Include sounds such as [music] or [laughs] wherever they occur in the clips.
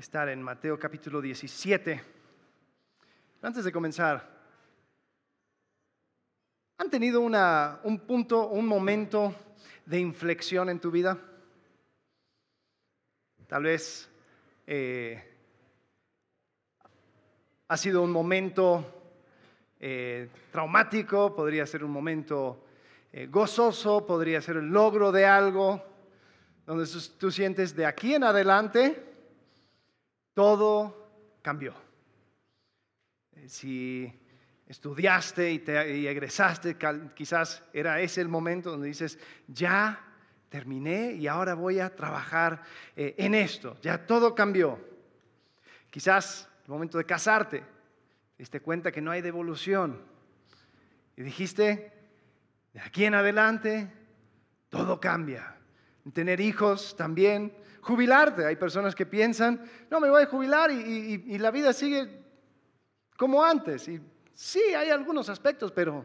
estar en Mateo capítulo 17. Antes de comenzar, ¿han tenido un punto, un momento de inflexión en tu vida? Tal vez eh, ha sido un momento eh, traumático, podría ser un momento eh, gozoso, podría ser el logro de algo, donde tú sientes de aquí en adelante todo cambió. Eh, si estudiaste y, te, egresaste, quizás era ese el momento donde dices, ya terminé y ahora voy a trabajar eh, en esto, ya todo cambió. Quizás el momento de casarte, te diste cuenta que no hay devolución y dijiste, de aquí en adelante todo cambia. Tener hijos también, jubilarte. Hay personas que piensan, no, me voy a jubilar y, la vida sigue como antes. Y sí, hay algunos aspectos, pero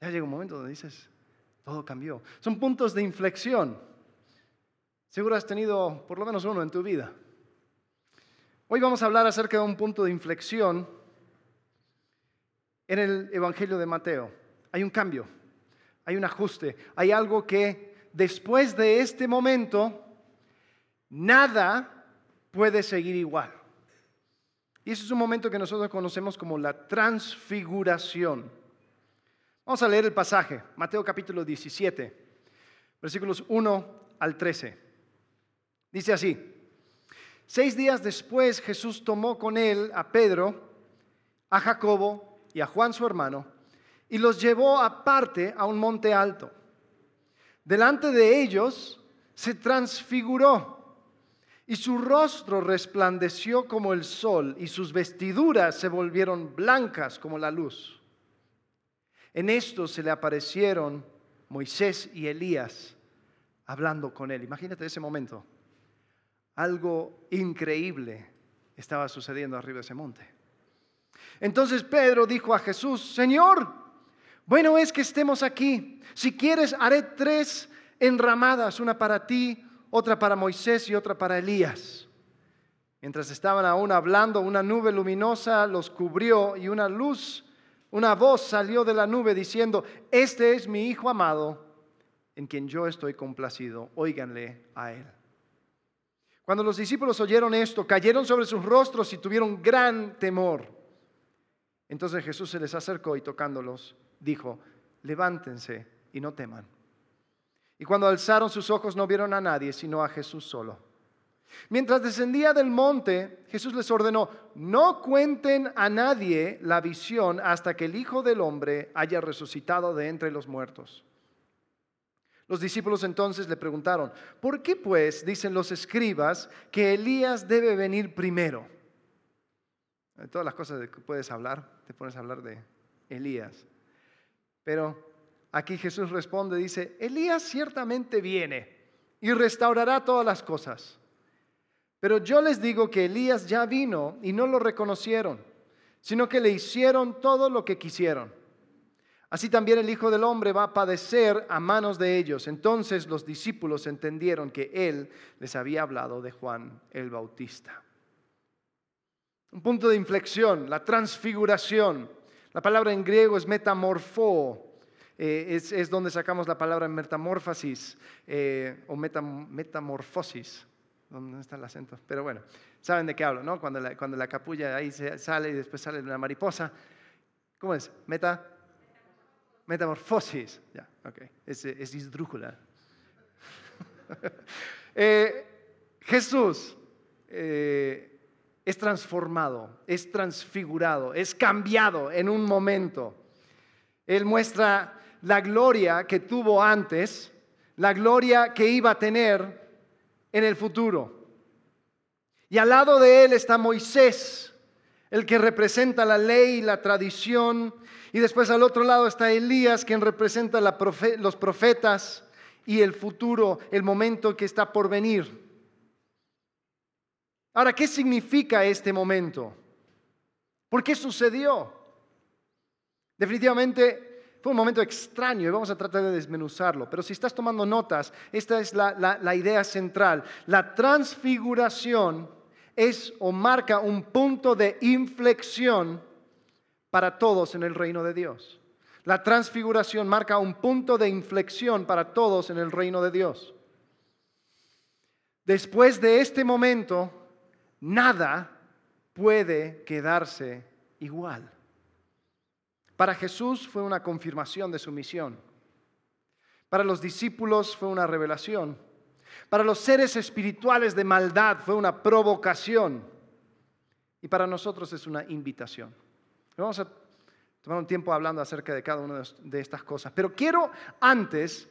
ya llega un momento donde dices, todo cambió. Son puntos de inflexión. Seguro has tenido por lo menos uno en tu vida. Hoy vamos a hablar acerca de un punto de inflexión en el Evangelio de Mateo. Hay un cambio, hay un ajuste, hay algo que después de este momento nada puede seguir igual. Y ese es un momento que nosotros conocemos como la transfiguración. Vamos a leer el pasaje, Mateo capítulo 17, versículos 1 al 13. Dice así, seis días después Jesús tomó con él a Pedro, a Jacobo y a Juan su hermano, y los llevó aparte a un monte alto. Delante de ellos se transfiguró y su rostro resplandeció como el sol y sus vestiduras se volvieron blancas como la luz. En esto se le aparecieron Moisés y Elías hablando con él. Imagínate ese momento. Algo increíble estaba sucediendo arriba de ese monte. Entonces Pedro dijo a Jesús, Señor, bueno es que estemos aquí. Si quieres, haré tres enramadas, una para ti, otra para Moisés y otra para Elías. Mientras estaban aún hablando, una nube luminosa los cubrió y una luz, una voz salió de la nube diciendo, este es mi Hijo amado, en quien yo estoy complacido, óiganle a él. Cuando los discípulos oyeron esto, cayeron sobre sus rostros y tuvieron gran temor. Entonces Jesús se les acercó y tocándolos, dijo, levántense y no teman. Y cuando alzaron sus ojos no vieron a nadie, sino a Jesús solo. Mientras descendía del monte, Jesús les ordenó, no cuenten a nadie la visión hasta que el Hijo del Hombre haya resucitado de entre los muertos. Los discípulos entonces le preguntaron, ¿por qué pues dicen los escribas que Elías debe venir primero? De todas las cosas de que puedes hablar, te pones a hablar de Elías. Pero Aquí Jesús responde, dice, Elías ciertamente viene y restaurará todas las cosas. Pero yo les digo que Elías ya vino y no lo reconocieron, sino que le hicieron todo lo que quisieron. Así también el Hijo del Hombre va a padecer a manos de ellos. Entonces los discípulos entendieron que Él les había hablado de Juan el Bautista. Un punto de inflexión, la transfiguración. La palabra en griego es metamorfo, eh, es, donde sacamos la palabra metamorfosis eh, o metamorfosis. ¿Dónde está el acento? Pero bueno, saben de qué hablo, ¿no? Cuando la, cuando la capulla ahí sale y después sale una mariposa. ¿Cómo es? Meta, metamorfosis. Ya, ok. Es, es [laughs] eh, Jesús es transformado, es transfigurado, es cambiado en un momento. Él muestra la gloria que tuvo antes, la gloria que iba a tener en el futuro. Y al lado de él está Moisés, el que representa la ley y la tradición. Y después al otro lado está Elías, quien representa los profetas y el futuro, el momento que está por venir. Ahora, ¿qué significa este momento? ¿Por qué sucedió? Definitivamente fue un momento extraño y vamos a tratar de desmenuzarlo. Pero si estás tomando notas, esta es la, la idea central. La transfiguración es o marca un punto de inflexión para todos en el reino de Dios. La transfiguración marca un punto de inflexión para todos en el reino de Dios. Después de este momento, nada puede quedarse igual. Para Jesús fue una confirmación de su misión. Para los discípulos fue una revelación. Para los seres espirituales de maldad fue una provocación. Y para nosotros es una invitación. Vamos a tomar un tiempo hablando acerca de cada una de estas cosas. Pero quiero antes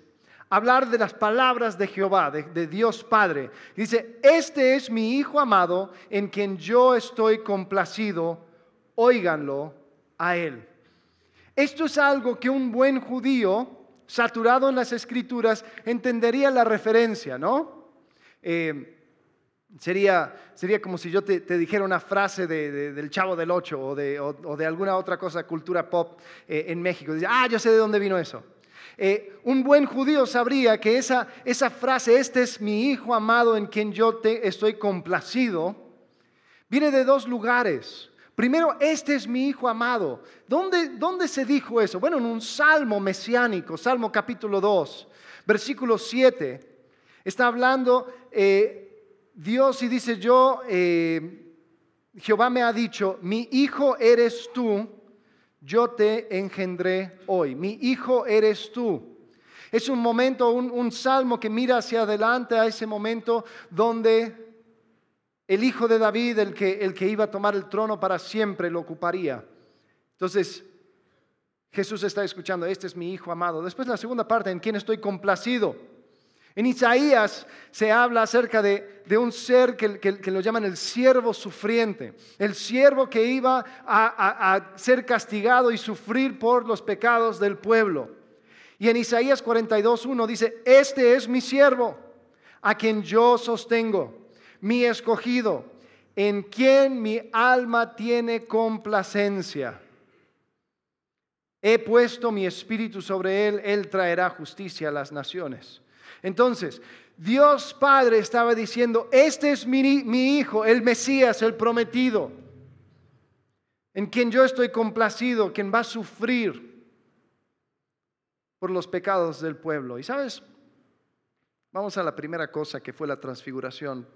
hablar de las palabras de Jehová, de, Dios Padre. Dice, este es mi Hijo amado en quien yo estoy complacido, óiganlo a Él. Esto es algo que un buen judío, saturado en las escrituras, entendería la referencia, ¿no? Eh, sería, sería como si yo te, dijera una frase del Chavo del Ocho o de, de alguna otra cosa, cultura pop eh, en México. Dice, ah, yo sé de dónde vino eso. Eh, un buen judío sabría que esa, esa frase, este es mi hijo amado en quien yo te estoy complacido, viene de dos lugares. Primero, este es mi hijo amado. ¿Dónde, ¿Dónde, se dijo eso? Bueno, en un salmo mesiánico, Salmo capítulo 2, versículo 7. Está hablando eh, Dios y dice yo, eh, Jehová me ha dicho, mi hijo eres tú yo te engendré hoy. Mi hijo eres tú. Es un momento, un, salmo que mira hacia adelante a ese momento donde el hijo de David, el que, el que iba a tomar el trono para siempre, lo ocuparía. Entonces, Jesús está escuchando, este es mi hijo amado. Después la segunda parte, en quien estoy complacido. En Isaías se habla acerca de, un ser que, lo llaman el siervo sufriente, el siervo que iba a, a, ser castigado y sufrir por los pecados del pueblo. Y en Isaías 42.1 dice, este es mi siervo, a quien yo sostengo, mi escogido, en quien mi alma tiene complacencia. He puesto mi espíritu sobre él, él traerá justicia a las naciones. Entonces, Dios Padre estaba diciendo, este es mi, Hijo, el Mesías, el prometido, en quien yo estoy complacido, quien va a sufrir por los pecados del pueblo. Y sabes, vamos a la primera cosa que fue la transfiguración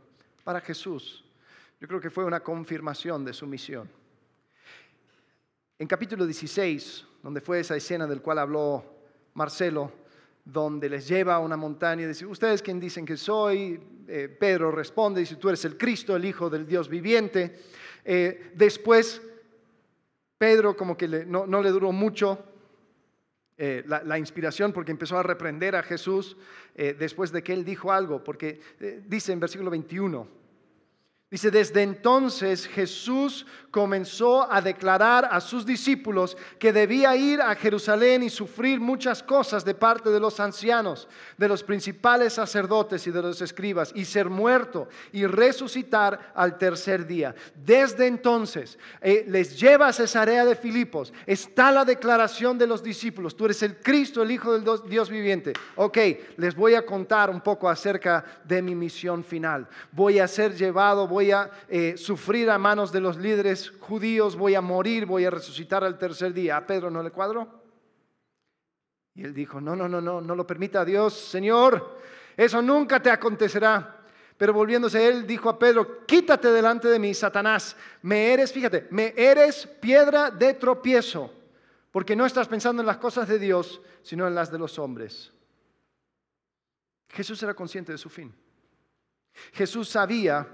para Jesús. Yo creo que fue una confirmación de su misión. En capítulo 16, donde fue esa escena del cual habló Marcelo, donde les lleva a una montaña y dice, ¿ustedes quién dicen que soy? Eh, Pedro responde, dice, tú eres el Cristo, el Hijo del Dios viviente. Eh, después, Pedro como que no, le duró mucho eh, la, inspiración porque empezó a reprender a Jesús después de que él dijo algo, porque dice en versículo 21, Dice, desde entonces Jesús comenzó a declarar a sus discípulos que debía ir a Jerusalén y sufrir muchas cosas de parte de los ancianos, de los principales sacerdotes y de los escribas, y ser muerto y resucitar al tercer día. Desde entonces eh, les lleva a Cesarea de Filipos. Está la declaración de los discípulos. Tú eres el Cristo, el Hijo del Dios viviente. Ok, les voy a contar un poco acerca de mi misión final. Voy a ser llevado, voy a eh, sufrir a manos de los líderes judíos, voy a morir, voy a resucitar al tercer día. ¿A Pedro no le cuadró? Y él dijo, no, no, no, no, no lo permita Dios, Señor, eso nunca te acontecerá. Pero volviéndose él dijo a Pedro, quítate delante de mí, Satanás, me eres, fíjate, me eres piedra de tropiezo, porque no estás pensando en las cosas de Dios, sino en las de los hombres. Jesús era consciente de su fin. Jesús sabía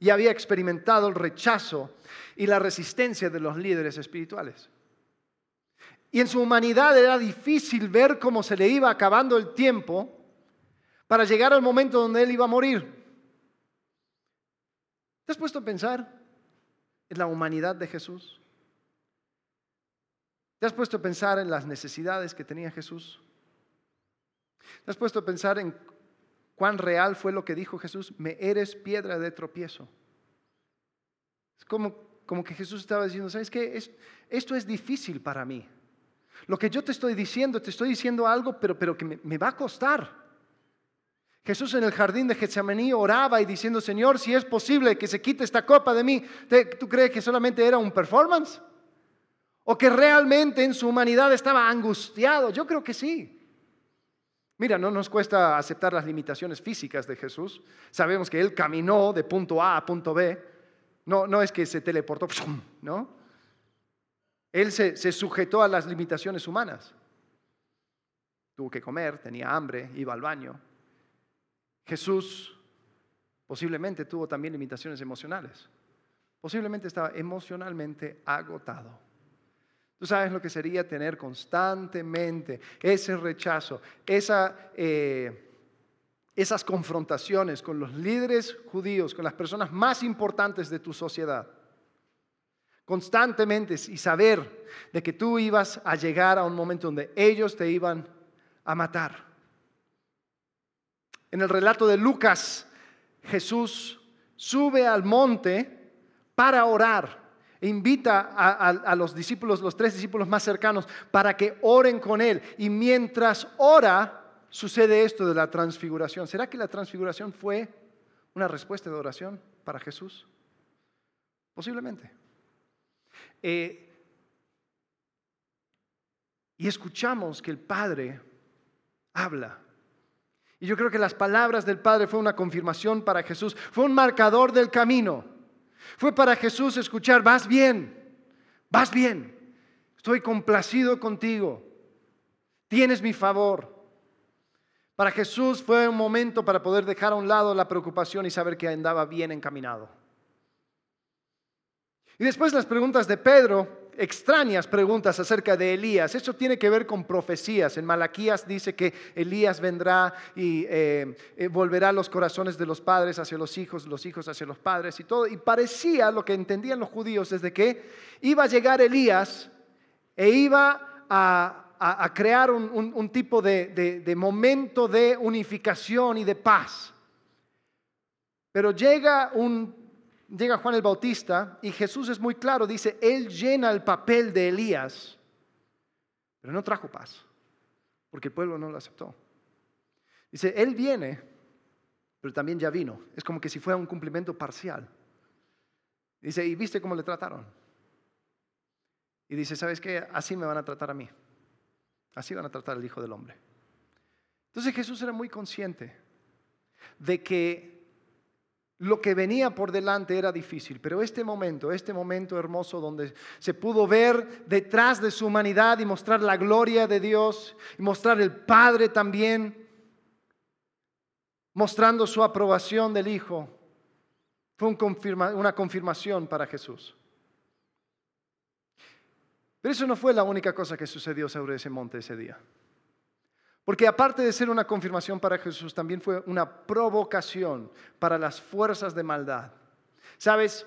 y había experimentado el rechazo y la resistencia de los líderes espirituales. Y en su humanidad era difícil ver cómo se le iba acabando el tiempo para llegar al momento donde él iba a morir. ¿Te has puesto a pensar en la humanidad de Jesús? ¿Te has puesto a pensar en las necesidades que tenía Jesús? ¿Te has puesto a pensar en cuán real fue lo que dijo Jesús, me eres piedra de tropiezo. Es como, como que Jesús estaba diciendo, ¿sabes qué? esto es difícil para mí. Lo que yo te estoy diciendo, te estoy diciendo algo, pero, pero que me, va a costar. Jesús en el jardín de Getsemaní oraba y diciendo, Señor, si es posible que se quite esta copa de mí, ¿tú crees que solamente era un performance? ¿O que realmente en su humanidad estaba angustiado? Yo creo que sí. Mira, no nos cuesta aceptar las limitaciones físicas de Jesús. Sabemos que Él caminó de punto A a punto B. No, no es que se teleportó, ¿no? Él se, se sujetó a las limitaciones humanas. Tuvo que comer, tenía hambre, iba al baño. Jesús posiblemente tuvo también limitaciones emocionales. Posiblemente estaba emocionalmente agotado. Tú sabes lo que sería tener constantemente ese rechazo, eh, esas confrontaciones con los líderes judíos, con las personas más importantes de tu sociedad. Constantemente y saber de que tú ibas a llegar a un momento donde ellos te iban a matar. En el relato de Lucas, Jesús sube al monte para orar invita a, los discípulos, los tres discípulos más cercanos, para que oren con él. Y mientras ora, sucede esto de la transfiguración. ¿Será que la transfiguración fue una respuesta de oración para Jesús? Posiblemente. Eh, y escuchamos que el Padre habla. Y yo creo que las palabras del Padre fue una confirmación para Jesús, fue un marcador del camino. Fue para Jesús escuchar, vas bien, vas bien, estoy complacido contigo, tienes mi favor. Para Jesús fue un momento para poder dejar a un lado la preocupación y saber que andaba bien encaminado. Y después las preguntas de Pedro extrañas preguntas acerca de Elías. Eso tiene que ver con profecías. En Malaquías dice que Elías vendrá y eh, eh, volverá los corazones de los padres hacia los hijos, los hijos hacia los padres y todo. Y parecía lo que entendían los judíos desde que iba a llegar Elías e iba a, crear un, tipo de, de momento de unificación y de paz. Pero llega un llega Juan el Bautista y Jesús es muy claro, dice, Él llena el papel de Elías, pero no trajo paz, porque el pueblo no lo aceptó. Dice, Él viene, pero también ya vino. Es como que si fuera un cumplimiento parcial. Dice, ¿y viste cómo le trataron? Y dice, ¿sabes qué? Así me van a tratar a mí. Así van a tratar al Hijo del Hombre. Entonces Jesús era muy consciente de que lo que venía por delante era difícil, pero este momento, este momento hermoso donde se pudo ver detrás de su humanidad y mostrar la gloria de Dios y mostrar el Padre también, mostrando su aprobación del Hijo, fue una confirmación para Jesús. Pero eso no fue la única cosa que sucedió sobre ese monte ese día. Porque aparte de ser una confirmación para Jesús, también fue una provocación para las fuerzas de maldad. ¿Sabes?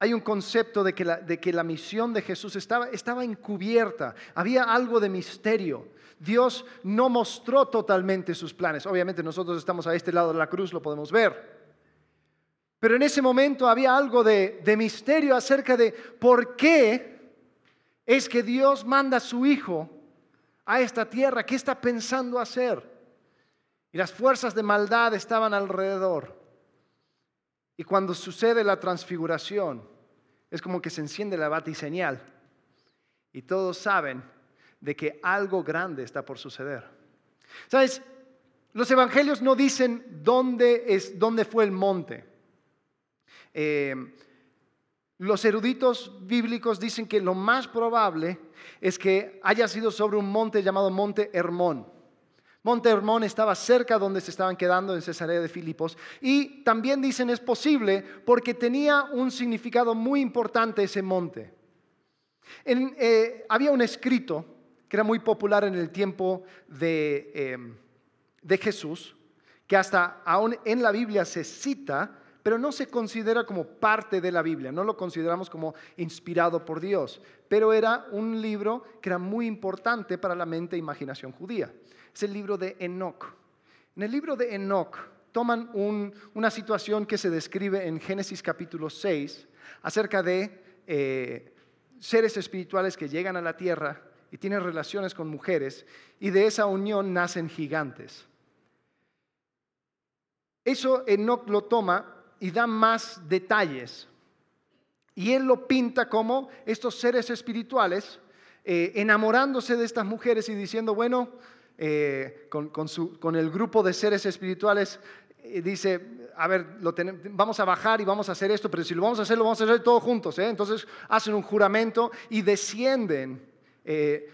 Hay un concepto de que la, de que la misión de Jesús estaba, estaba encubierta, había algo de misterio. Dios no mostró totalmente sus planes. Obviamente nosotros estamos a este lado de la cruz, lo podemos ver. Pero en ese momento había algo de, de misterio acerca de por qué es que Dios manda a su Hijo a esta tierra? ¿Qué está pensando hacer? Y las fuerzas de maldad estaban alrededor. Y cuando sucede la transfiguración, es como que se enciende la batiseñal. Y todos saben de que algo grande está por suceder. ¿Sabes? Los evangelios no dicen dónde, es, dónde fue el monte. Eh, los eruditos bíblicos dicen que lo más probable es que haya sido sobre un monte llamado Monte Hermón. Monte Hermón estaba cerca donde se estaban quedando en Cesarea de Filipos y también dicen es posible porque tenía un significado muy importante ese monte. Eh, había un escrito que era muy popular en el tiempo de, eh, de Jesús, que hasta aún en la Biblia se cita, pero no se considera como parte de la Biblia, no lo consideramos como inspirado por Dios, pero era un libro que era muy importante para la mente e imaginación judía. Es el libro de Enoch. En el libro de Enoch toman una situación que se describe en Génesis capítulo 6 acerca de eh, seres espirituales que llegan a la tierra y tienen relaciones con mujeres y de esa unión nacen gigantes. Eso Enoch lo toma y da más detalles. Y él lo pinta como estos seres espirituales eh, enamorándose de estas mujeres y diciendo, bueno, eh, con, el grupo de seres espirituales, eh, dice, a ver, vamos a bajar y vamos a hacer esto, pero si lo vamos a hacer, lo vamos a hacer todos juntos. Entonces hacen un juramento y descienden,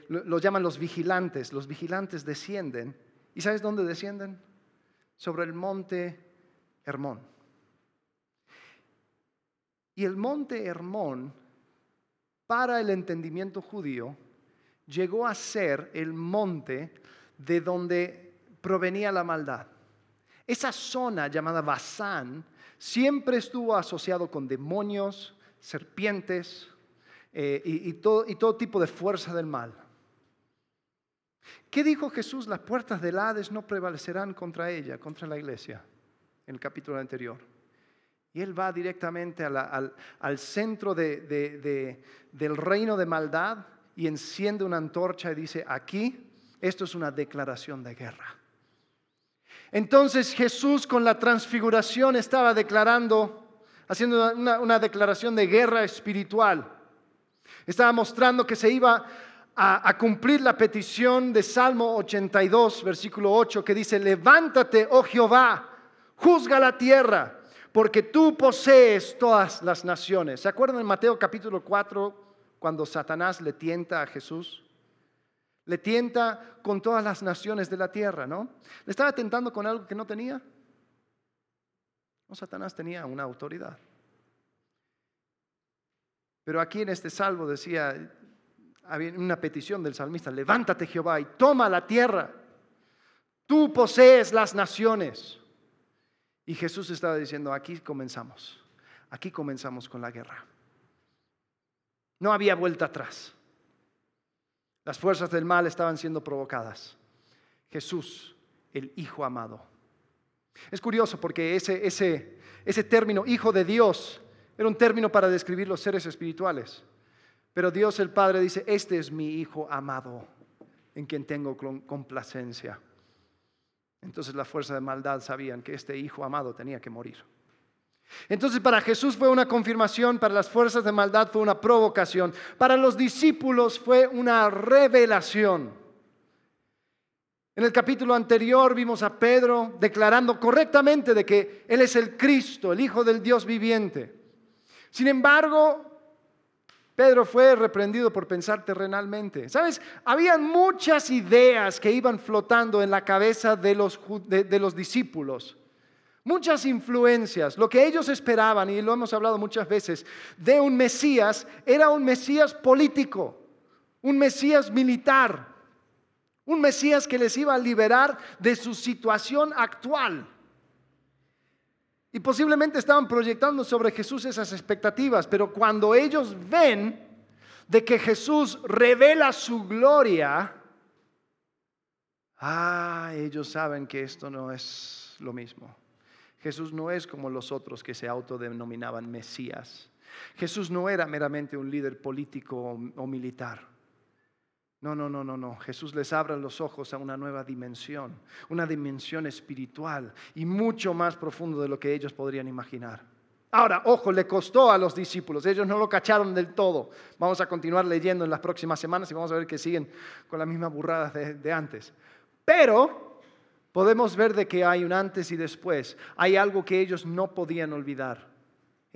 lo, lo llaman los vigilantes, los vigilantes descienden. ¿Y sabes dónde descienden? Sobre el monte Hermón. Y el monte Hermón, para el entendimiento judío, llegó a ser el monte de donde provenía la maldad. Esa zona llamada Basán siempre estuvo asociado con demonios, serpientes eh, y, todo, y todo tipo de fuerza del mal. ¿Qué dijo Jesús? Las puertas del Hades no prevalecerán contra ella, contra la iglesia, en el capítulo anterior. Y él va directamente al, centro del reino de maldad y enciende una antorcha y dice, aquí, esto es una declaración de guerra. Entonces Jesús con la transfiguración estaba declarando, haciendo una, una declaración de guerra espiritual. Estaba mostrando que se iba a, a, cumplir la petición de Salmo 82, versículo 8, que dice, levántate, oh Jehová, juzga la tierra porque tú posees todas las naciones. ¿Se acuerdan en Mateo capítulo 4 cuando Satanás le tienta a Jesús? Le tienta con todas las naciones de la tierra, ¿no? Le estaba tentando con algo que no tenía. No, Satanás tenía una autoridad. Pero aquí en este salvo decía, había una petición del salmista, levántate Jehová y toma la tierra. Tú posees las naciones. Y Jesús estaba diciendo, aquí comenzamos, aquí comenzamos con la guerra. No había vuelta atrás. Las fuerzas del mal estaban siendo provocadas. Jesús, el Hijo amado. Es curioso porque ese, ese, ese término, Hijo de Dios, era un término para describir los seres espirituales. Pero Dios el Padre dice, este es mi Hijo amado, en quien tengo complacencia. Entonces la fuerza de maldad sabían que este hijo amado tenía que morir. Entonces para Jesús fue una confirmación, para las fuerzas de maldad fue una provocación, para los discípulos fue una revelación. En el capítulo anterior vimos a Pedro declarando correctamente de que Él es el Cristo, el Hijo del Dios viviente. Sin embargo, Pedro fue reprendido por pensar terrenalmente. ¿Sabes? Habían muchas ideas que iban flotando en la cabeza de los, de, los discípulos. Muchas influencias. Lo que ellos esperaban, y lo hemos hablado muchas veces, de un Mesías era un Mesías político, un Mesías militar, un Mesías que les iba a liberar de su situación actual. Y posiblemente estaban proyectando sobre Jesús esas expectativas, pero cuando ellos ven de que Jesús revela su gloria, ah, ellos saben que esto no es lo mismo. Jesús no es como los otros que se autodenominaban Mesías. Jesús no era meramente un líder político o militar. No, no, no, no, no. Jesús les abre los ojos a una nueva dimensión, una dimensión espiritual y mucho más profundo de lo que ellos podrían imaginar. Ahora, ojo, le costó a los discípulos, ellos no lo cacharon del todo. Vamos a continuar leyendo en las próximas semanas y vamos a ver que siguen con las mismas burradas de, de antes. Pero podemos ver de que hay un antes y después. Hay algo que ellos no podían olvidar.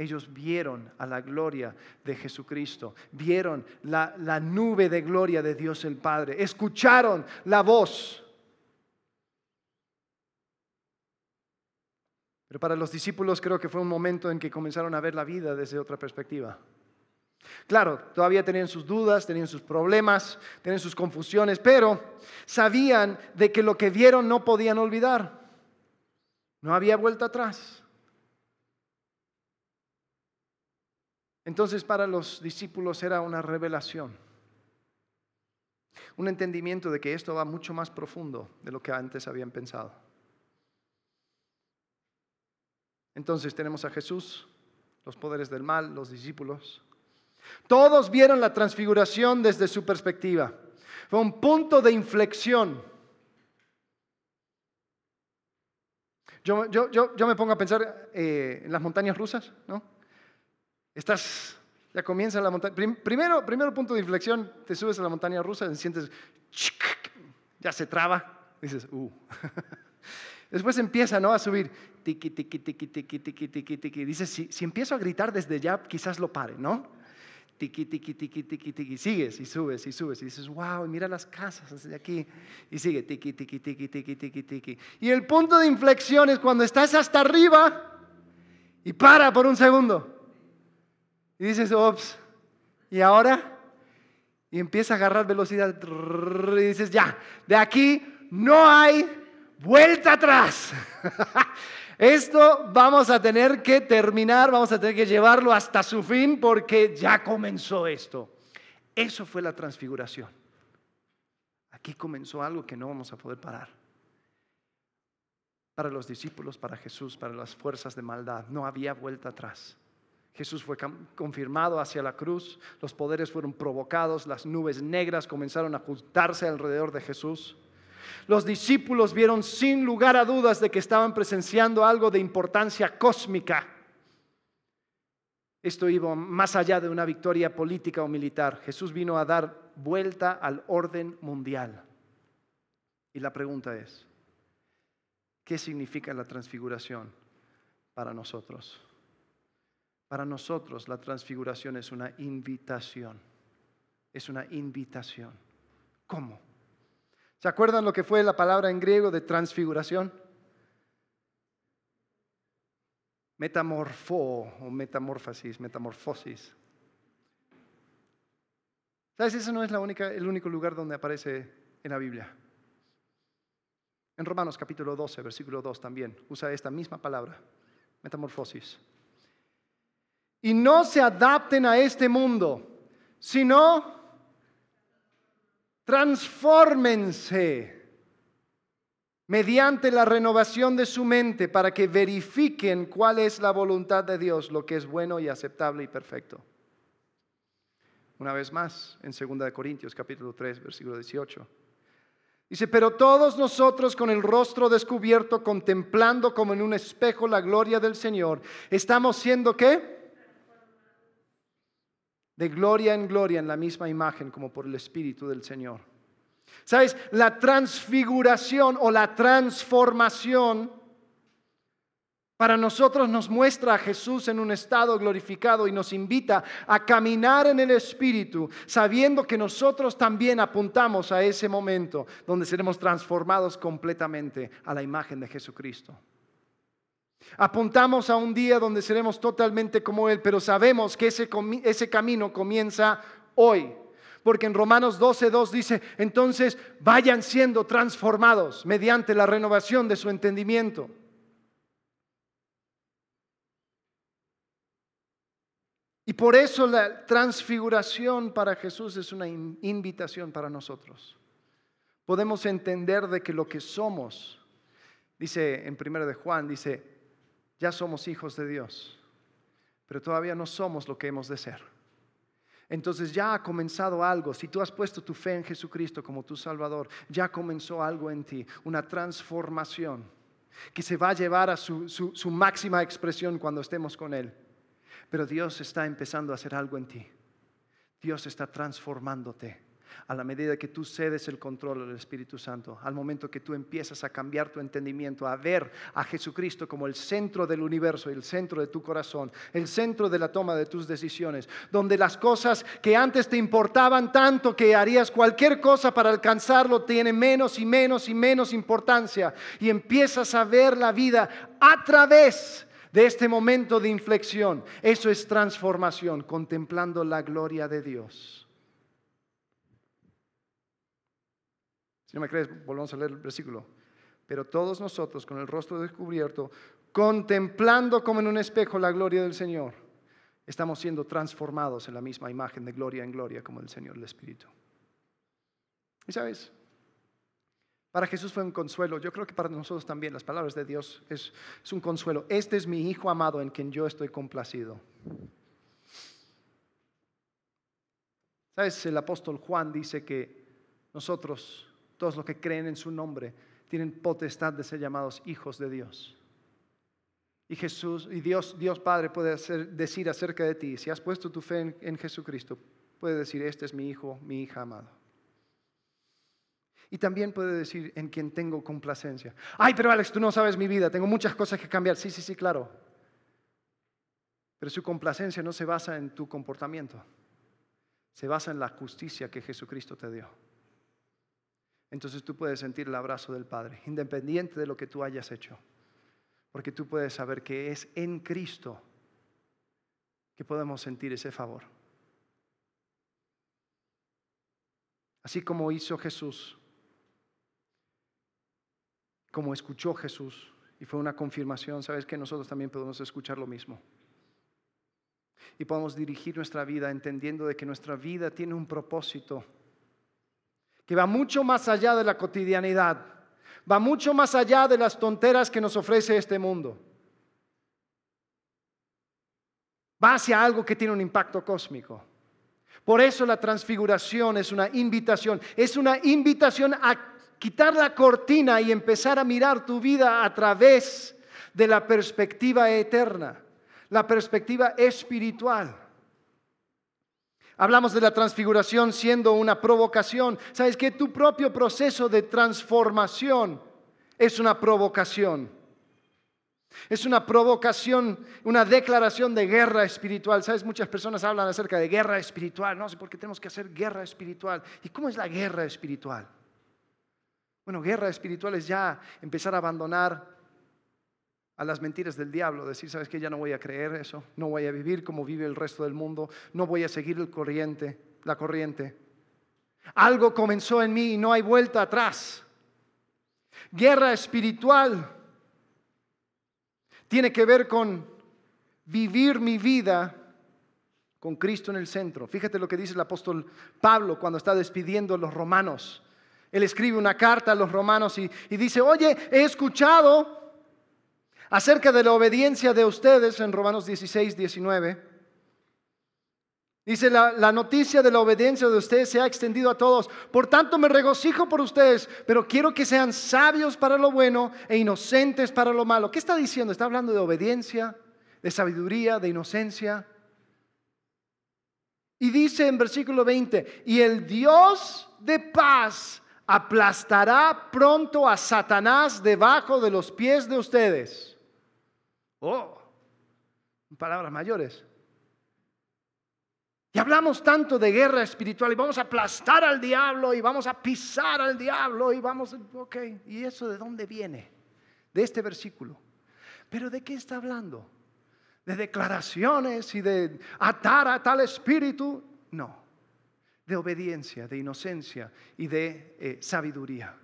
Ellos vieron a la gloria de Jesucristo, vieron la, la, nube de gloria de Dios el Padre, escucharon la voz. Pero para los discípulos creo que fue un momento en que comenzaron a ver la vida desde otra perspectiva. Claro, todavía tenían sus dudas, tenían sus problemas, tenían sus confusiones, pero sabían de que lo que vieron no podían olvidar. No había vuelta atrás. Entonces para los discípulos era una revelación, un entendimiento de que esto va mucho más profundo de lo que antes habían pensado. Entonces tenemos a Jesús, los poderes del mal, los discípulos. Todos vieron la transfiguración desde su perspectiva. Fue un punto de inflexión. Yo, me pongo a pensar eh, en las montañas rusas, ¿no? Estás, ya comienza la montaña. Primero, primero punto de inflexión, te subes a la montaña rusa y sientes, ya se traba, dices, uh. Después empieza ¿no? a subir, tiqui, tiqui, tiqui, tiqui, tiqui, tiqui, tiqui. Dices, si, si empiezo a gritar desde ya, quizás lo pare, ¿no? Tiqui, tiqui, tiqui, tiqui, tiqui. Sigues y subes y subes y dices, wow, mira las casas desde aquí. Y sigue, tiqui, tiqui, tiqui, tiqui, tiqui, tiqui. Y el punto de inflexión es cuando estás hasta arriba y para por un segundo. Y dices, ups, ¿y ahora? Y empieza a agarrar velocidad. Y dices, ya, de aquí no hay vuelta atrás. [laughs] Esto vamos a tener que terminar, vamos a tener que llevarlo hasta su fin porque ya comenzó esto. Eso fue la transfiguración. Aquí comenzó algo que no vamos a poder parar. Para los discípulos, para Jesús, para las fuerzas de maldad, no había vuelta atrás. Jesús fue confirmado hacia la cruz, los poderes fueron provocados, las nubes negras comenzaron a juntarse alrededor de Jesús. Los discípulos vieron sin lugar a dudas de que estaban presenciando algo de importancia cósmica. Esto iba más allá de una victoria política o militar. Jesús vino a dar vuelta al orden mundial. Y la pregunta es, ¿qué significa la transfiguración para nosotros? Para nosotros la transfiguración es una invitación. Es una invitación. ¿Cómo? ¿Se acuerdan lo que fue la palabra en griego de transfiguración? Metamorfo o metamorfosis, metamorfosis. ¿Sabes? Ese no es la única, el único lugar donde aparece en la Biblia. En Romanos capítulo 12, versículo 2 también usa esta misma palabra, metamorfosis. Y no se adapten a este mundo, sino transfórmense mediante la renovación de su mente para que verifiquen cuál es la voluntad de Dios, lo que es bueno y aceptable y perfecto. Una vez más, en 2 Corintios capítulo 3, versículo 18. Dice, pero todos nosotros con el rostro descubierto, contemplando como en un espejo la gloria del Señor, estamos siendo qué? De gloria en gloria en la misma imagen como por el Espíritu del Señor. ¿Sabes? La transfiguración o la transformación para nosotros nos muestra a Jesús en un estado glorificado y nos invita a caminar en el Espíritu, sabiendo que nosotros también apuntamos a ese momento donde seremos transformados completamente a la imagen de Jesucristo. Apuntamos a un día donde seremos totalmente como Él, pero sabemos que ese, ese camino comienza hoy. Porque en Romanos 12.2 dice, entonces vayan siendo transformados mediante la renovación de su entendimiento. Y por eso la transfiguración para Jesús es una invitación para nosotros. Podemos entender de que lo que somos, dice en 1 de Juan, dice, ya somos hijos de Dios, pero todavía no somos lo que hemos de ser. Entonces ya ha comenzado algo. Si tú has puesto tu fe en Jesucristo como tu Salvador, ya comenzó algo en ti, una transformación que se va a llevar a su, su máxima expresión cuando estemos con Él. Pero Dios está empezando a hacer algo en ti. Dios está transformándote a la medida que tú cedes el control del Espíritu Santo, al momento que tú empiezas a cambiar tu entendimiento, a ver a Jesucristo como el centro del universo, el centro de tu corazón, el centro de la toma de tus decisiones, donde las cosas que antes te importaban tanto que harías cualquier cosa para alcanzarlo tienen menos y menos y menos importancia y empiezas a ver la vida a través de este momento de inflexión. Eso es transformación, contemplando la gloria de Dios. Si no me crees, volvamos a leer el versículo. Pero todos nosotros con el rostro descubierto, contemplando como en un espejo la gloria del Señor, estamos siendo transformados en la misma imagen de gloria en gloria como el Señor el Espíritu. Y sabes, para Jesús fue un consuelo. Yo creo que para nosotros también las palabras de Dios es, es un consuelo. Este es mi Hijo amado en quien yo estoy complacido. ¿Sabes? El apóstol Juan dice que nosotros, todos los que creen en su nombre, tienen potestad de ser llamados hijos de Dios. Y Jesús, y Dios, Dios Padre puede decir acerca de ti, si has puesto tu fe en, en Jesucristo, puede decir, este es mi hijo, mi hija amado. Y también puede decir en quien tengo complacencia. Ay, pero Alex, tú no sabes mi vida, tengo muchas cosas que cambiar. Sí, sí, sí, claro. Pero su complacencia no se basa en tu comportamiento, se basa en la justicia que Jesucristo te dio. Entonces tú puedes sentir el abrazo del Padre, independiente de lo que tú hayas hecho, porque tú puedes saber que es en Cristo que podemos sentir ese favor. Así como hizo Jesús como escuchó Jesús y fue una confirmación, sabes que nosotros también podemos escuchar lo mismo. Y podemos dirigir nuestra vida entendiendo de que nuestra vida tiene un propósito que va mucho más allá de la cotidianidad, va mucho más allá de las tonteras que nos ofrece este mundo. Va hacia algo que tiene un impacto cósmico. Por eso la transfiguración es una invitación, es una invitación a quitar la cortina y empezar a mirar tu vida a través de la perspectiva eterna, la perspectiva espiritual. Hablamos de la transfiguración siendo una provocación. ¿Sabes que Tu propio proceso de transformación es una provocación. Es una provocación, una declaración de guerra espiritual. ¿Sabes? Muchas personas hablan acerca de guerra espiritual. No sé por qué tenemos que hacer guerra espiritual. ¿Y cómo es la guerra espiritual? Bueno, guerra espiritual es ya empezar a abandonar a las mentiras del diablo, decir, sabes que ya no voy a creer eso, no voy a vivir como vive el resto del mundo, no voy a seguir el corriente, la corriente. Algo comenzó en mí y no hay vuelta atrás. Guerra espiritual tiene que ver con vivir mi vida con Cristo en el centro. Fíjate lo que dice el apóstol Pablo cuando está despidiendo a los romanos. Él escribe una carta a los romanos y, dice, oye, he escuchado acerca de la obediencia de ustedes en Romanos 16, 19. Dice, la, la, noticia de la obediencia de ustedes se ha extendido a todos. Por tanto, me regocijo por ustedes, pero quiero que sean sabios para lo bueno e inocentes para lo malo. ¿Qué está diciendo? Está hablando de obediencia, de sabiduría, de inocencia. Y dice en versículo 20, y el Dios de paz aplastará pronto a Satanás debajo de los pies de ustedes. Oh, palabras mayores. Y hablamos tanto de guerra espiritual y vamos a aplastar al diablo y vamos a pisar al diablo y vamos, ok, ¿y eso de dónde viene? De este versículo. Pero ¿de qué está hablando? ¿De declaraciones y de atar a tal espíritu? No de obediencia, de inocencia y de eh, sabiduría.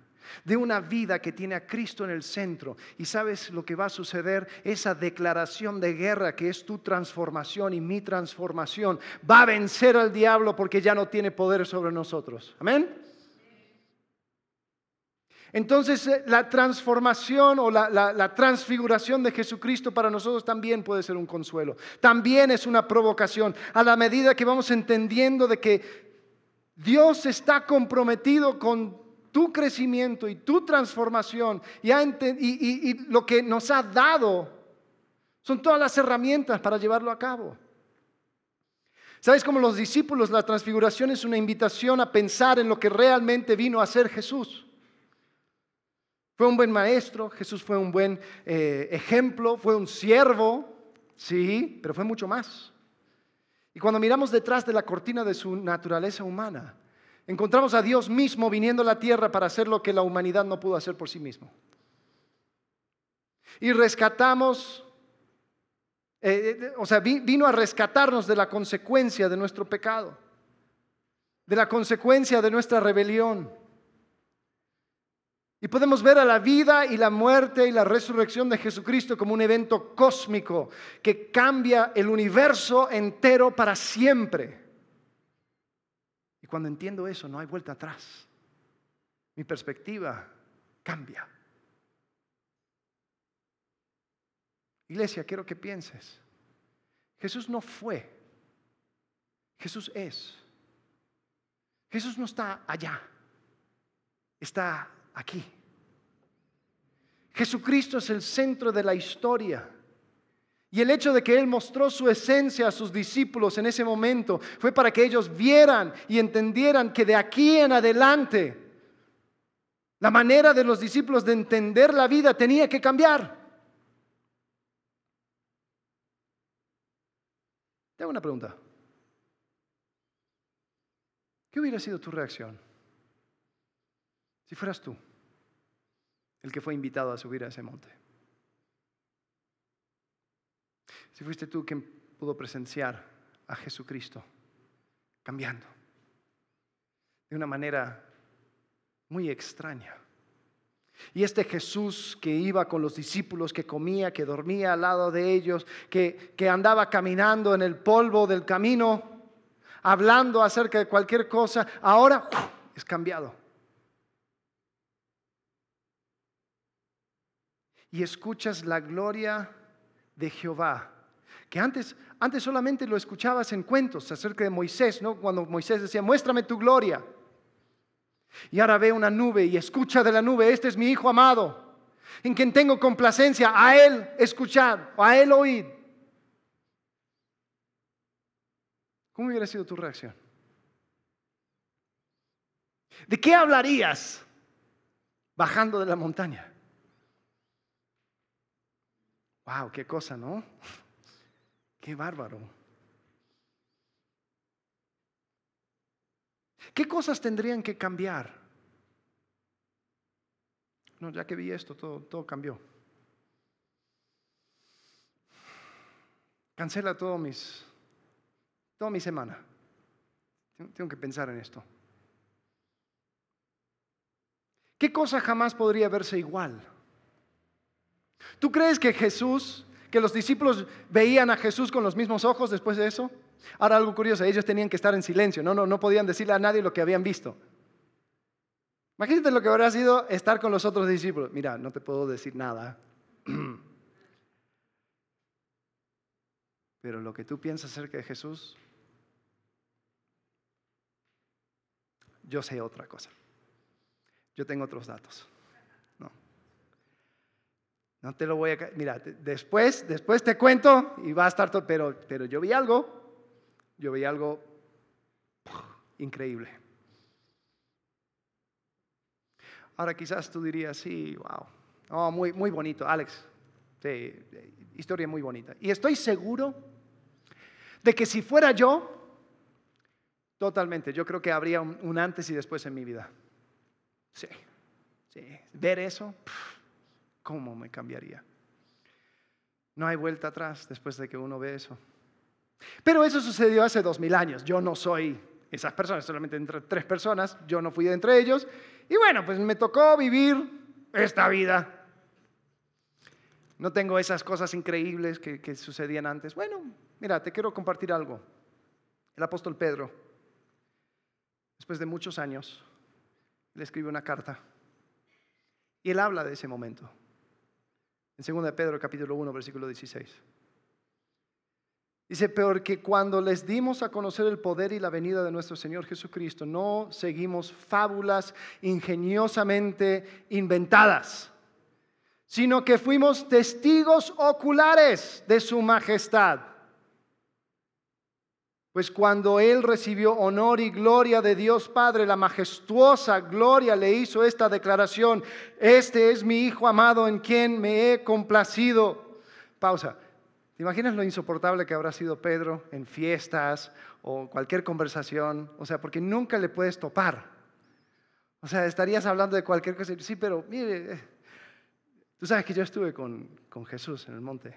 De una vida que tiene a Cristo en el centro. Y sabes lo que va a suceder, esa declaración de guerra que es tu transformación y mi transformación, va a vencer al diablo porque ya no tiene poder sobre nosotros. Amén. Entonces eh, la transformación o la, la, transfiguración de Jesucristo para nosotros también puede ser un consuelo. También es una provocación. A la medida que vamos entendiendo de que Dios está comprometido con tu crecimiento y tu transformación y, lo que nos ha dado son todas las herramientas para llevarlo a cabo. ¿Sabes cómo los discípulos la transfiguración es una invitación a pensar en lo que realmente vino a ser Jesús? Fue un buen maestro, Jesús fue un buen eh, ejemplo, fue un siervo, sí, pero fue mucho más. Y cuando miramos detrás de la cortina de su naturaleza humana, encontramos a Dios mismo viniendo a la tierra para hacer lo que la humanidad no pudo hacer por sí mismo. Y rescatamos, eh, eh, o sea, vino a rescatarnos de la consecuencia de nuestro pecado, de la consecuencia de nuestra rebelión. Y podemos ver a la vida y la muerte y la resurrección de Jesucristo como un evento cósmico que cambia el universo entero para siempre. Y cuando entiendo eso, no hay vuelta atrás. Mi perspectiva cambia. Iglesia, quiero que pienses. Jesús no fue. Jesús es. Jesús no está allá, está aquí. Jesucristo es el centro de la historia. Y el hecho de que Él mostró su esencia a sus discípulos en ese momento fue para que ellos vieran y entendieran que de aquí en adelante la manera de los discípulos de entender la vida tenía que cambiar. Te hago una pregunta. ¿Qué hubiera sido tu reacción si fueras tú el que fue invitado a subir a ese monte? Si fuiste tú quien pudo presenciar a Jesucristo cambiando de una manera muy extraña. Y este Jesús que iba con los discípulos, que comía, que dormía al lado de ellos, que, que andaba caminando en el polvo del camino, hablando acerca de cualquier cosa, ahora es cambiado. Y escuchas la gloria de Jehová, que antes, antes solamente lo escuchabas en cuentos acerca de Moisés, ¿no? Cuando Moisés decía, muéstrame tu gloria. Y ahora ve una nube y escucha de la nube, este es mi Hijo amado, en quien tengo complacencia, a Él escuchar, a Él oír. ¿Cómo hubiera sido tu reacción? ¿De qué hablarías bajando de la montaña? Wow, qué cosa, ¿no? Qué bárbaro. ¿Qué cosas tendrían que cambiar? No, ya que vi esto, todo, todo cambió. Cancela todo mis, toda mi semana. Tengo que pensar en esto. ¿Qué cosa jamás podría verse igual? ¿Tú crees que Jesús, que los discípulos veían a Jesús con los mismos ojos después de eso? Ahora algo curioso, ellos tenían que estar en silencio, no, no, no podían decirle a nadie lo que habían visto. Imagínate lo que habría sido estar con los otros discípulos. Mira, no te puedo decir nada. [clears throat] Pero lo que tú piensas acerca de Jesús, yo sé otra cosa. Yo tengo otros datos. No. Te lo voy a... Mira, después, después te cuento y va a estar todo, pero, pero yo vi algo yo veía algo increíble. Ahora quizás tú dirías, sí, wow, oh, muy, muy bonito, Alex, sí, historia muy bonita. Y estoy seguro de que si fuera yo, totalmente, yo creo que habría un, antes y después en mi vida. Sí, sí, ver eso, ¿cómo me cambiaría? No hay vuelta atrás después de que uno ve eso. Pero eso sucedió hace dos mil años. Yo no soy esas personas, solamente entre tres personas, yo no fui de entre ellos. Y bueno, pues me tocó vivir esta vida. No tengo esas cosas increíbles que, que sucedían antes. Bueno, mira, te quiero compartir algo. El apóstol Pedro, después de muchos años, le escribe una carta. Y él habla de ese momento. En 2 de Pedro capítulo 1, versículo 16. Dice, que cuando les dimos a conocer el poder y la venida de nuestro Señor Jesucristo, no seguimos fábulas ingeniosamente inventadas, sino que fuimos testigos oculares de su majestad. Pues cuando Él recibió honor y gloria de Dios Padre, la majestuosa gloria le hizo esta declaración, este es mi Hijo amado en quien me he complacido. Pausa. ¿Te imaginas lo insoportable que habrá sido Pedro en fiestas o cualquier conversación? O sea, porque nunca le puedes topar. O sea, estarías hablando de cualquier cosa. Sí, pero mire, eh, tú sabes que yo estuve con, Jesús en el monte.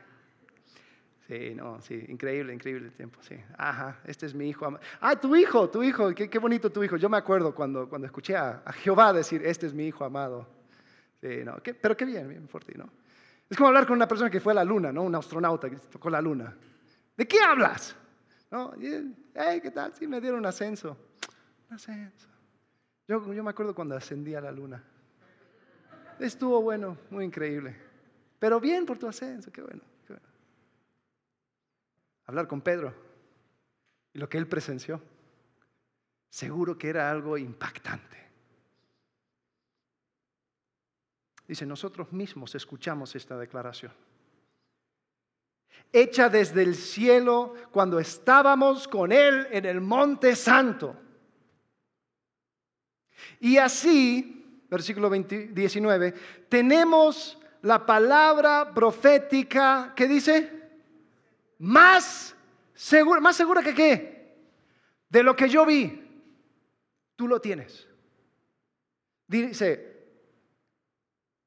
Sí, no, sí, increíble, increíble el tiempo, sí. Ajá, este es mi hijo. Ah, tu hijo, tu hijo, qué, bonito tu hijo. Yo me acuerdo cuando, cuando escuché a, Jehová decir, este es mi hijo amado. Sí, no, pero qué bien, bien por ti, ¿no? Es como hablar con una persona que fue a la luna, ¿no? Un astronauta que tocó la luna. ¿De qué hablas? ¿No? ¿qué tal? Sí, me dieron un ascenso. Un ascenso. Yo, yo me acuerdo cuando ascendí a la luna. Estuvo bueno, muy increíble. Pero bien por tu ascenso, qué qué bueno. Hablar con Pedro y lo que él presenció. Seguro que era algo impactante. Dice, nosotros mismos escuchamos esta declaración. Hecha desde el cielo cuando estábamos con Él en el monte santo. Y así, versículo 19, tenemos la palabra profética que dice, más segura, más segura que qué? De lo que yo vi, tú lo tienes. Dice,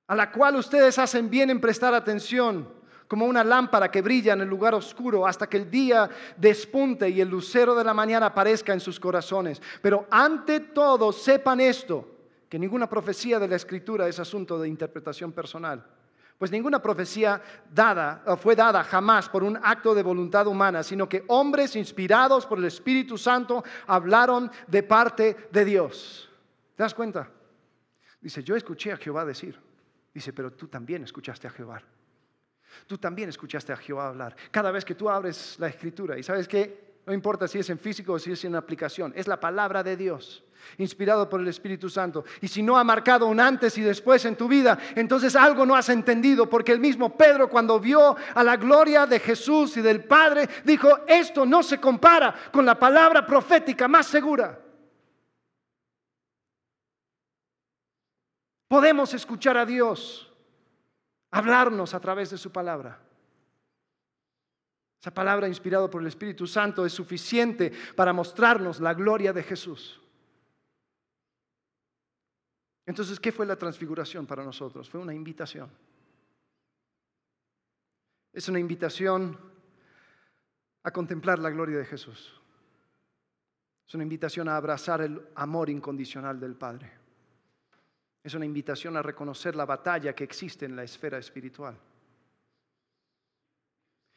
a la cual ustedes hacen bien en prestar atención, como una lámpara que brilla en el lugar oscuro hasta que el día despunte y el lucero de la mañana aparezca en sus corazones. Pero ante todo, sepan esto, que ninguna profecía de la escritura es asunto de interpretación personal. Pues ninguna profecía dada fue dada jamás por un acto de voluntad humana, sino que hombres inspirados por el Espíritu Santo hablaron de parte de Dios. ¿Te das cuenta? Dice, yo escuché a Jehová decir. Dice, pero tú también escuchaste a Jehová. Tú también escuchaste a Jehová hablar. Cada vez que tú abres la escritura, y sabes que no importa si es en físico o si es en aplicación, es la palabra de Dios, inspirado por el Espíritu Santo. Y si no ha marcado un antes y después en tu vida, entonces algo no has entendido, porque el mismo Pedro cuando vio a la gloria de Jesús y del Padre, dijo, esto no se compara con la palabra profética más segura. Podemos escuchar a Dios hablarnos a través de su palabra. Esa palabra inspirada por el Espíritu Santo es suficiente para mostrarnos la gloria de Jesús. Entonces, ¿qué fue la transfiguración para nosotros? Fue una invitación. Es una invitación a contemplar la gloria de Jesús. Es una invitación a abrazar el amor incondicional del Padre. Es una invitación a reconocer la batalla que existe en la esfera espiritual.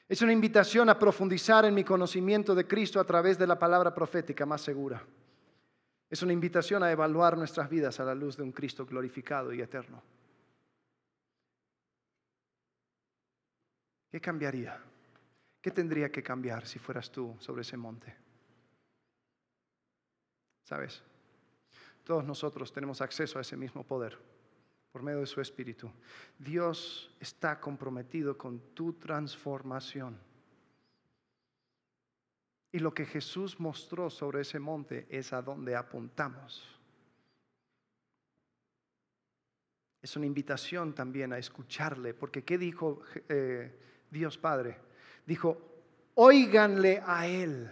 Es una invitación a profundizar en mi conocimiento de Cristo a través de la palabra profética más segura. Es una invitación a evaluar nuestras vidas a la luz de un Cristo glorificado y eterno. ¿Qué cambiaría? ¿Qué tendría que cambiar si fueras tú sobre ese monte? ¿Sabes? Todos nosotros tenemos acceso a ese mismo poder por medio de su Espíritu. Dios está comprometido con tu transformación. Y lo que Jesús mostró sobre ese monte es a donde apuntamos. Es una invitación también a escucharle, porque ¿qué dijo eh, Dios Padre? Dijo, oíganle a Él,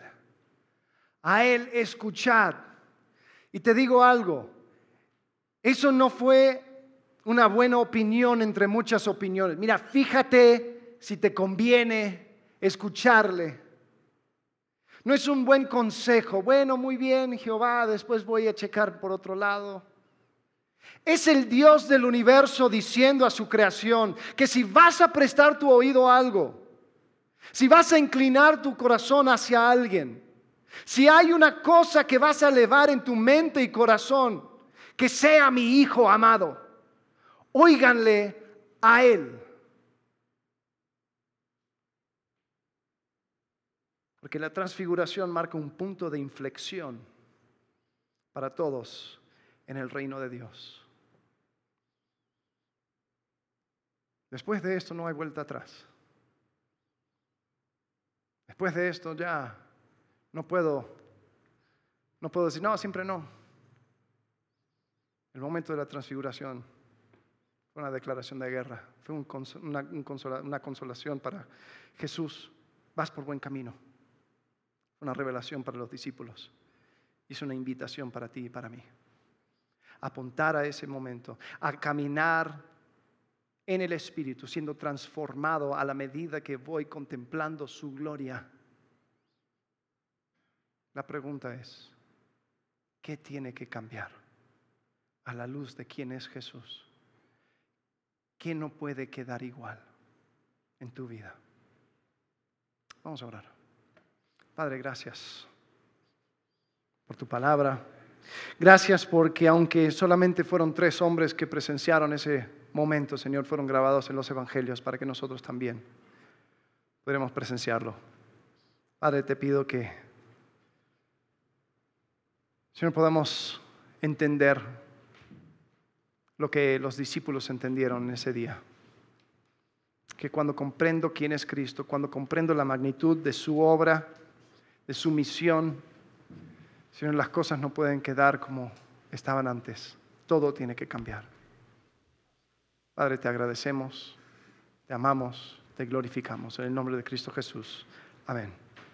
a Él escuchad. Y te digo algo, eso no fue una buena opinión entre muchas opiniones. Mira, fíjate si te conviene escucharle. No es un buen consejo. Bueno, muy bien, Jehová, después voy a checar por otro lado. Es el Dios del universo diciendo a su creación que si vas a prestar tu oído a algo, si vas a inclinar tu corazón hacia alguien, si hay una cosa que vas a elevar en tu mente y corazón, que sea mi hijo amado, óiganle a él. Porque la transfiguración marca un punto de inflexión para todos en el reino de Dios. Después de esto no hay vuelta atrás. Después de esto ya no puedo, no puedo decir, no, siempre no. El momento de la transfiguración fue una declaración de guerra, fue una, consolación para Jesús. Vas por buen camino. Una revelación para los discípulos. Hizo una invitación para ti y para mí. Apuntar a ese momento, a caminar en el Espíritu, siendo transformado a la medida que voy contemplando su gloria. La pregunta es, ¿qué tiene que cambiar a la luz de quién es Jesús? ¿Qué no puede quedar igual en tu vida? Vamos a orar. Padre, gracias por tu palabra. Gracias porque aunque solamente fueron tres hombres que presenciaron ese momento, Señor, fueron grabados en los evangelios para que nosotros también podamos presenciarlo. Padre, te pido que Señor, podamos entender lo que los discípulos entendieron en ese día. Que cuando comprendo quién es Cristo, cuando comprendo la magnitud de su obra, de su misión, Señor, las cosas no pueden quedar como estaban antes. Todo tiene que cambiar. Padre, te agradecemos, te amamos, te glorificamos. En el nombre de Cristo Jesús. Amén.